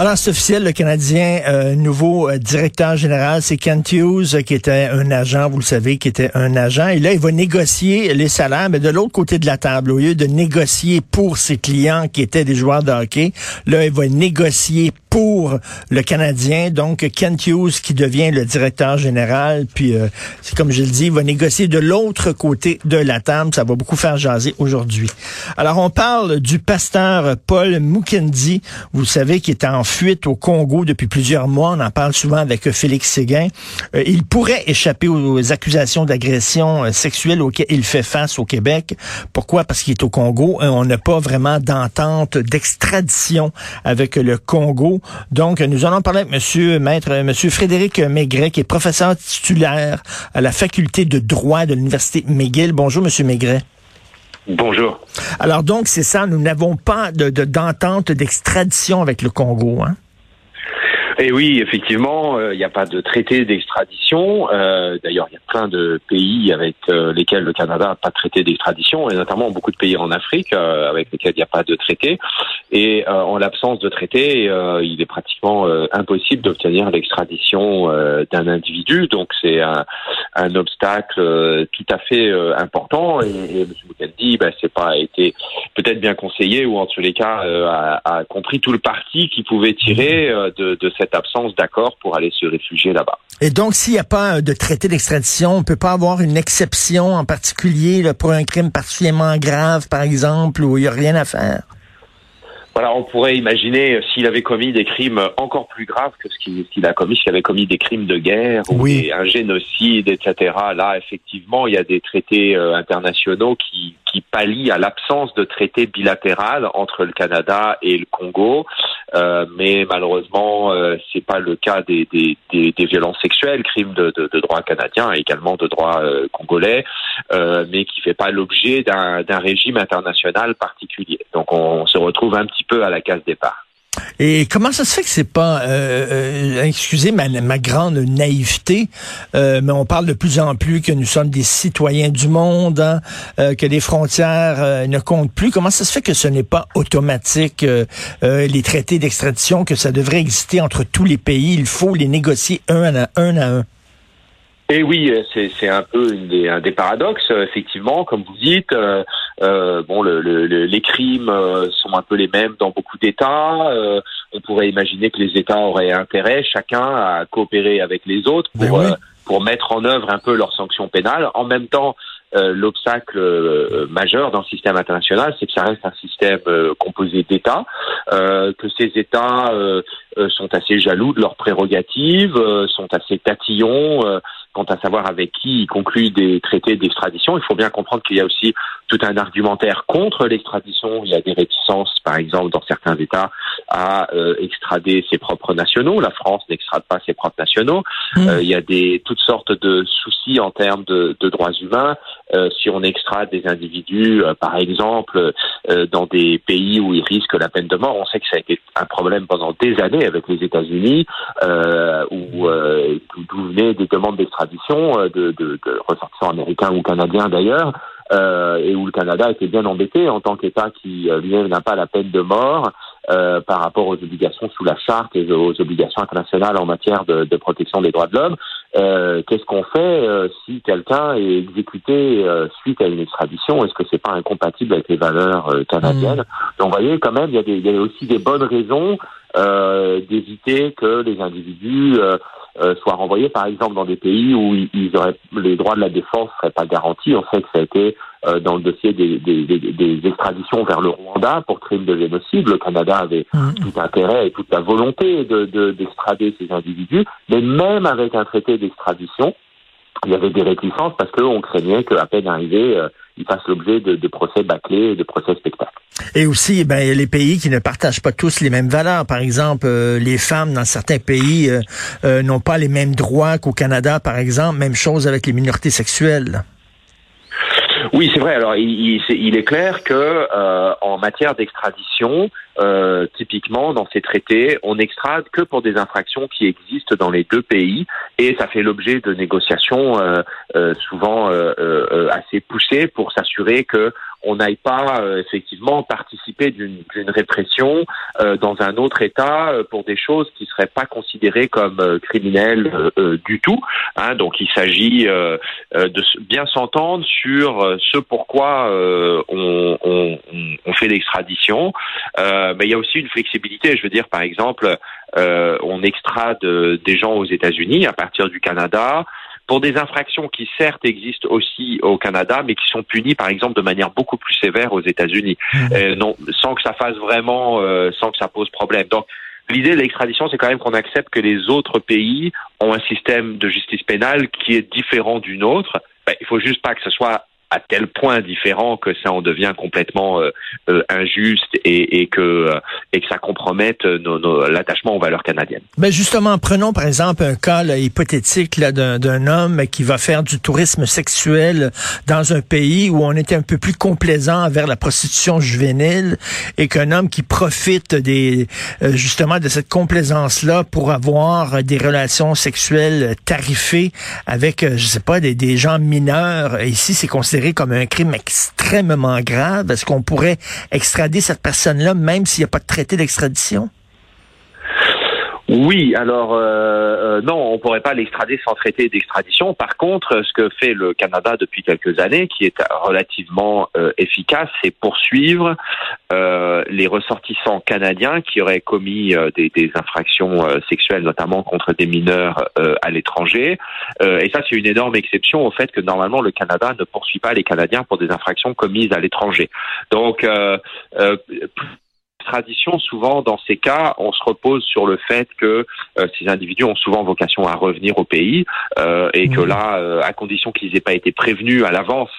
Alors, c'est officiel, le Canadien, euh, nouveau euh, directeur général, c'est Kent Hughes, euh, qui était un agent, vous le savez, qui était un agent. Et là, il va négocier les salaires, mais de l'autre côté de la table, au lieu de négocier pour ses clients qui étaient des joueurs de hockey, là, il va négocier pour le Canadien. Donc, Kent Hughes qui devient le directeur général. Puis, c'est comme je le dis, il va négocier de l'autre côté de la table. Ça va beaucoup faire jaser aujourd'hui. Alors, on parle du pasteur Paul Mukendi. Vous savez, qui est en fuite au Congo depuis plusieurs mois. On en parle souvent avec Félix Séguin. Euh, il pourrait échapper aux accusations d'agression euh, sexuelle auxquelles il fait face au Québec. Pourquoi? Parce qu'il est au Congo. on n'a pas vraiment d'entente d'extradition avec le Congo. Donc, nous allons parler avec Monsieur Maître, Monsieur Frédéric Maigret, qui est professeur titulaire à la faculté de droit de l'Université McGill. Bonjour, Monsieur Maigret. Bonjour. Alors donc, c'est ça, nous n'avons pas de, d'entente d'extradition avec le Congo. Hein? Et oui, effectivement, euh, il n'y a pas de traité d'extradition. Euh, d'ailleurs, il y a plein de pays avec euh, lesquels le Canada n'a pas de traité d'extradition, et notamment beaucoup de pays en Afrique avec lesquels il n'y a pas de traité. Et en l'absence de traité, il est pratiquement impossible d'obtenir l'extradition d'un individu. Donc, c'est un, obstacle tout à fait important. Et, et M. Ben, c'est pas été peut-être bien conseillé, ou en tous les cas a, compris tout le parti qui pouvait tirer de cette absence d'accord pour aller se réfugier là-bas. Et donc, s'il n'y a pas de traité d'extradition, on ne peut pas avoir une exception en particulier pour un crime particulièrement grave, par exemple, où il n'y a rien à faire? Voilà, on pourrait imaginer euh, s'il avait commis des crimes encore plus graves que ce qu'il a commis, s'il avait commis des crimes de guerre ou un génocide, etc. Là, effectivement, il y a des traités euh, internationaux qui, qui pallient à l'absence de traité bilatéral entre le Canada et le Congo. Euh, mais malheureusement, euh, c'est pas le cas des, des, des, violences sexuelles, crimes de, droit canadien également de droit euh, congolais, euh, mais qui fait pas l'objet d'un régime international particulier. Donc on se retrouve un petit peu à la case départ. Et comment ça se fait que c'est pas, euh, euh, excusez ma, ma, grande naïveté, euh, mais on parle de plus en plus que nous sommes des citoyens du monde, hein, euh, que les frontières euh, ne comptent plus. Comment ça se fait que ce n'est pas automatique les traités d'extradition, que ça devrait exister entre tous les pays? Il faut les négocier un à un. À un. Et oui, c'est un peu des, un des paradoxes, effectivement, comme vous dites. Euh, euh, bon, le, le, les crimes euh, sont un peu les mêmes dans beaucoup d'États. Euh, on pourrait imaginer que les États auraient intérêt, chacun, à coopérer avec les autres ben pour, pour mettre en œuvre un peu leurs sanctions pénales. En même temps, euh, l'obstacle majeur dans le système international, c'est que ça reste un système composé d'États, que ces États sont assez jaloux de leurs prérogatives, sont assez tatillons quant à savoir avec qui il conclut des traités d'extradition. Il faut bien comprendre qu'il y a aussi tout un argumentaire contre l'extradition. Il y a des réticences, par exemple, dans certains États, à euh, extrader ses propres nationaux. La France n'extrade pas ses propres nationaux. Mmh. Euh, il y a des toutes sortes de soucis en termes de, de droits humains. Euh, si on extrade des individus, euh, par exemple, euh, dans des pays où ils risquent la peine de mort, on sait que ça a été un problème pendant des années avec les États-Unis, où d'où venaient des demandes d'extradition de, de, de ressortissants américains ou canadiens d'ailleurs, euh, et où le Canada était bien embêté en tant qu'État qui euh, lui-même n'a pas la peine de mort euh, par rapport aux obligations sous la charte et aux obligations internationales en matière de, de protection des droits de l'homme. Euh, Qu'est-ce qu'on fait euh, si quelqu'un est exécuté suite à une extradition? Est-ce que c'est pas incompatible avec les valeurs canadiennes? Mmh. Donc, vous voyez, quand même, il y, a des, il y a aussi des bonnes raisons d'éviter que les individus euh, soient renvoyés, par exemple, dans des pays où ils auraient les droits de la défense seraient pas garantis. On sait que ça a été euh, dans le dossier des, des, des, des, extraditions vers le Rwanda pour crimes de génocide. Le Canada avait mmh. tout intérêt et toute la volonté de d'extrader ces individus, mais même avec un traité d'extradition, il y avait des réticences parce qu'on craignait qu'à peine arrivé, euh, il fasse l'objet de, de, procès bâclés, de procès spectacles. Et aussi, ben, les pays qui ne partagent pas tous les mêmes valeurs. Par exemple, euh, les femmes dans certains pays euh, euh, n'ont pas les mêmes droits qu'au Canada, par exemple. Même chose avec les minorités sexuelles. Oui, c'est vrai. Alors, il, est clair que euh, en matière d'extradition, euh, typiquement dans ces traités, on extrade que pour des infractions qui existent dans les deux pays, et ça fait l'objet de négociations euh, euh souvent euh, assez poussées pour s'assurer que on n'aille pas effectivement participer d'une répression dans un autre État pour des choses qui seraient pas considérées comme criminelles du tout. Hein, donc, il s'agit de bien s'entendre sur ce pourquoi euh, on, on, fait l'extradition. Euh, mais il y a aussi une flexibilité. Je veux dire, par exemple, euh, on extrade des gens aux États-Unis à partir du Canada pour des infractions qui certes existent aussi au Canada, mais qui sont punies par exemple de manière beaucoup plus sévère aux États-Unis, mmh. non, sans que ça fasse vraiment, sans que ça pose problème. Donc L'idée de l'extradition, c'est quand même qu'on accepte que les autres pays ont un système de justice pénale qui est différent du nôtre. Ben, il faut juste pas que ce soit à tel point différent que ça en devient complètement euh, euh, injuste et, que euh, et que ça compromette l'attachement aux valeurs canadiennes. Ben justement, prenons par exemple un cas hypothétique d'un homme qui va faire du tourisme sexuel dans un pays où on est un peu plus complaisant envers la prostitution juvénile et qu'un homme qui profite des justement de cette complaisance là pour avoir des relations sexuelles tarifées avec je sais pas des, des gens mineurs ici c'est comme un crime extrêmement grave? Est-ce qu'on pourrait extrader cette personne-là même s'il n'y a pas de traité d'extradition? Oui, alors euh, euh, non, on pourrait pas l'extrader sans traité d'extradition. Par contre, ce que fait le Canada depuis quelques années, qui est relativement euh, efficace, c'est poursuivre les ressortissants canadiens qui auraient commis des, des, infractions sexuelles, notamment contre des mineurs à l'étranger. et ça, c'est une énorme exception au fait que normalement le Canada ne poursuit pas les Canadiens pour des infractions commises à l'étranger. Donc tradition, souvent dans ces cas, on se repose sur le fait que euh, ces individus ont souvent vocation à revenir au pays euh, et que là, euh, à condition qu'ils n'aient pas été prévenus à l'avance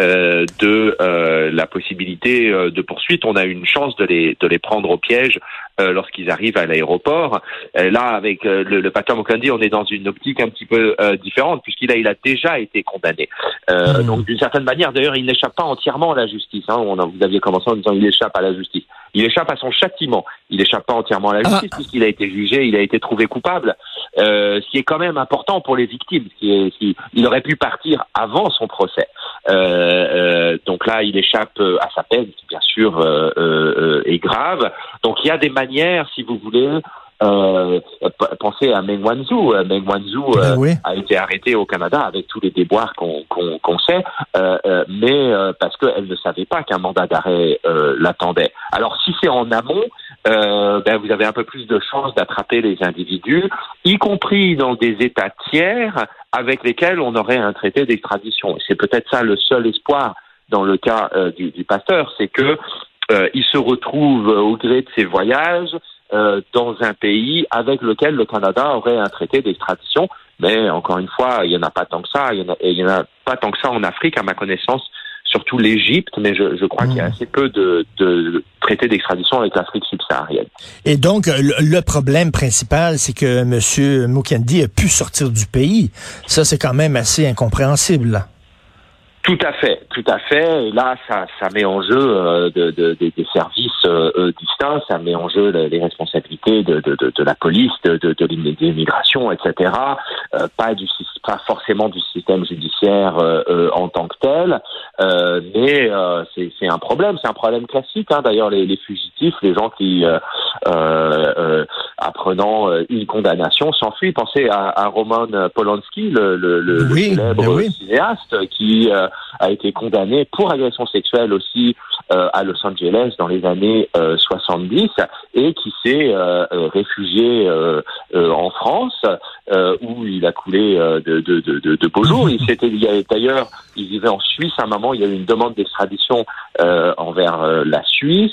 euh, de euh, la possibilité euh, de poursuite. On a une chance de les de les prendre au piège lorsqu'ils arrivent à l'aéroport. là, avec le, le Mokondi, on est dans une optique un petit peu différente puisqu'il a il a déjà été condamné. Mmh. Donc d'une certaine manière, d'ailleurs, il n'échappe pas entièrement à la justice. Hein. On a, vous aviez commencé en disant il échappe à la justice. Il échappe à son châtiment. Il échappe pas entièrement à la justice ah. puisqu'il a été jugé, il a été trouvé coupable. ce qui est quand même important pour les victimes. Qui est, qui, il aurait pu partir avant son procès. Euh, euh, donc là, il échappe euh, à sa peine, qui bien sûr est grave. Donc il y a des manières, si vous voulez, euh, pensez à Meng Wanzhou. Meng Wanzhou ben a été arrêtée au Canada avec tous les déboires qu'on qu'on sait, euh, mais parce qu'elle ne savait pas qu'un mandat d'arrêt l'attendait. Alors si c'est en amont, ben, vous avez un peu plus de chances d'attraper les individus, y compris dans des États tiers avec lesquels on aurait un traité d'extradition. C'est peut-être ça le seul espoir dans le cas euh, du, du, pasteur, c'est que euh, il se retrouve au gré de ses voyages euh, dans un pays avec lequel le Canada aurait un traité d'extradition. Mais encore une fois, il n'y en a pas tant que ça. Il n'y en, en, a pas tant que ça en Afrique, à ma connaissance surtout l'Égypte, mais je, je crois qu'il y a hmm. assez peu de, de traités d'extradition avec l'Afrique subsaharienne. Et donc, le, problème principal, c'est que M. Mukendi a pu sortir du pays. Ça, c'est quand même assez incompréhensible. Là. Tout à fait, tout à fait. Et là, ça, ça met en jeu euh, de, de, des services euh, distincts, ça met en jeu les responsabilités de, la police, de, l'immigration, etc. Euh, pas du pas forcément du système judiciaire euh, en tant que tel, mais c'est un problème, c'est un problème classique. Hein. D'ailleurs, les, les, fugitifs, les gens qui apprenant une condamnation s'enfuient. Pensez à, à Roman Polanski, le, le, le célèbre cinéaste qui a été condamné pour agression sexuelle aussi euh, à Los Angeles dans les années 70 euh, et qui s'est euh, réfugié en France où il a coulé de, de, de, de beaux jours. Il s'était d'ailleurs, il vivait en Suisse à un moment. Il y a eu une demande d'extradition envers la Suisse.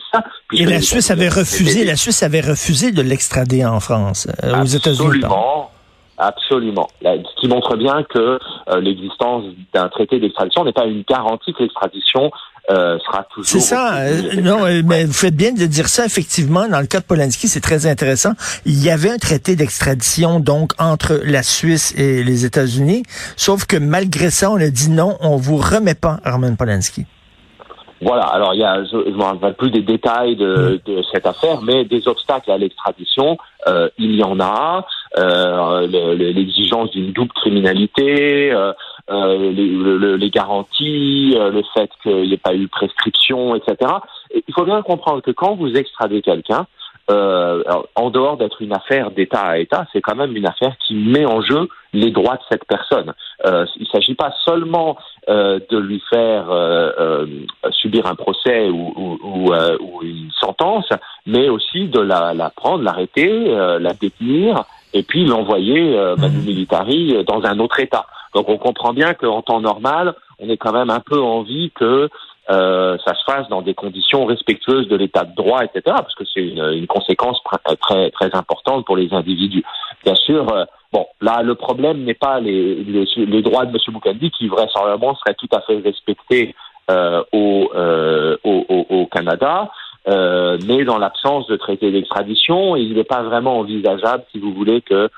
Et la Suisse avait refusé. La Suisse avait refusé de l'extrader en France, aux États-Unis. Absolument. Absolument. Ce qui montre bien que euh, l'existence d'un traité d'extradition n'est pas une garantie que l'extradition sera toujours. C'est ça. non, mais vous faites bien de dire ça. Effectivement, dans le cas de Polanski, c'est très intéressant. Il y avait un traité d'extradition donc entre la Suisse et les États-Unis, sauf que malgré ça, on a dit non, on vous remet pas Roman Polanski. Voilà, alors il y a, je ne me rappelle plus des détails de, de, cette affaire, mais des obstacles à l'extradition, euh, il y en a. Euh, L'exigence d'une double criminalité, euh, euh les, les, garanties, euh, le fait qu'il n'y ait pas eu prescription, etc. il faut bien comprendre que quand vous extradez quelqu'un, euh, en dehors d'être une affaire d'État à État, c'est quand même une affaire qui met en jeu les droits de cette personne. Euh, il ne s'agit pas seulement euh, de lui faire euh, euh, subir un procès ou, ou, ou, ou, une sentence, mais aussi de la, la prendre, l'arrêter, la détenir et puis l'envoyer euh, manu mmh. militari dans un autre État. Donc on comprend bien qu'en temps normal, on est quand même un peu envie que euh, ça se fasse dans des conditions respectueuses de l'état de droit, etc., parce que c'est une, une, conséquence très très importante pour les individus. Bien sûr, euh, bon, là le problème n'est pas les, les, les, droits de M. Boukandi, qui vraisemblablement seraient tout à fait respectés euh, au, euh, au, au, au, Canada, mais dans l'absence de traité d'extradition, il n'est pas vraiment envisageable, si vous voulez, que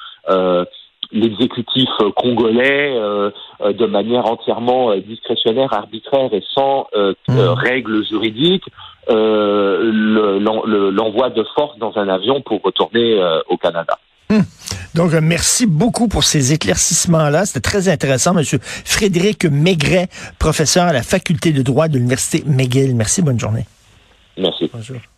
l'exécutif congolais, euh, euh, de manière entièrement euh, discrétionnaire, arbitraire et sans mmh. règles juridiques, l'envoi de force dans un avion pour retourner au Canada. Mmh. Donc, merci beaucoup pour ces éclaircissements-là. C'était très intéressant, Monsieur Frédéric Maigret, professeur à la faculté de droit de l'Université McGill. Merci, bonne journée. Merci. Bonjour.